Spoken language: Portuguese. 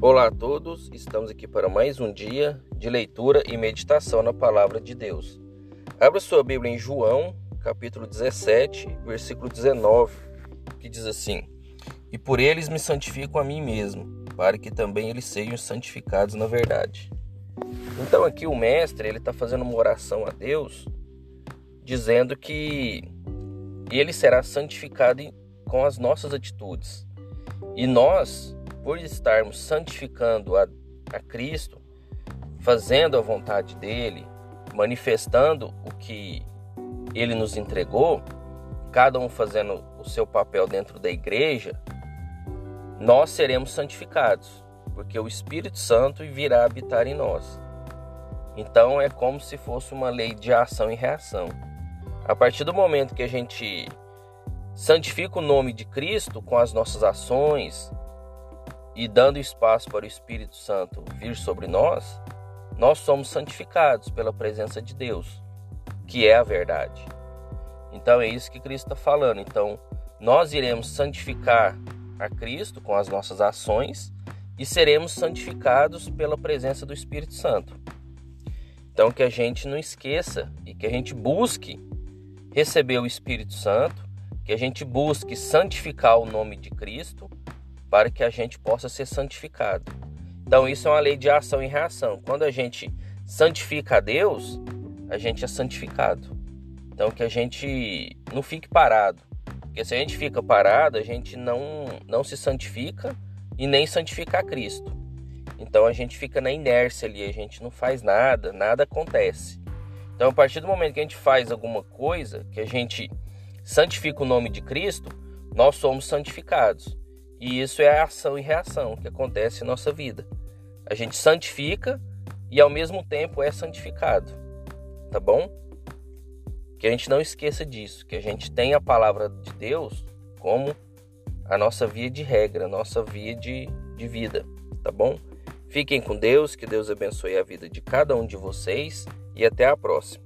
Olá a todos, estamos aqui para mais um dia de leitura e meditação na palavra de Deus. Abra sua Bíblia em João, capítulo 17, versículo 19, que diz assim: E por eles me santifico a mim mesmo, para que também eles sejam santificados na verdade. Então aqui o mestre ele está fazendo uma oração a Deus, dizendo que ele será santificado com as nossas atitudes. E nós por estarmos santificando a, a Cristo, fazendo a vontade dele, manifestando o que ele nos entregou, cada um fazendo o seu papel dentro da igreja, nós seremos santificados, porque o Espírito Santo virá habitar em nós. Então é como se fosse uma lei de ação e reação. A partir do momento que a gente santifica o nome de Cristo com as nossas ações, e dando espaço para o Espírito Santo vir sobre nós, nós somos santificados pela presença de Deus, que é a verdade. Então é isso que Cristo está falando. Então nós iremos santificar a Cristo com as nossas ações e seremos santificados pela presença do Espírito Santo. Então que a gente não esqueça e que a gente busque receber o Espírito Santo, que a gente busque santificar o nome de Cristo para que a gente possa ser santificado. Então, isso é uma lei de ação e reação. Quando a gente santifica a Deus, a gente é santificado. Então, que a gente não fique parado. Porque se a gente fica parado, a gente não, não se santifica e nem santifica a Cristo. Então, a gente fica na inércia ali, a gente não faz nada, nada acontece. Então, a partir do momento que a gente faz alguma coisa, que a gente santifica o nome de Cristo, nós somos santificados. E isso é a ação e reação que acontece em nossa vida. A gente santifica e ao mesmo tempo é santificado. Tá bom? Que a gente não esqueça disso, que a gente tem a palavra de Deus como a nossa via de regra, a nossa via de, de vida, tá bom? Fiquem com Deus, que Deus abençoe a vida de cada um de vocês e até a próxima.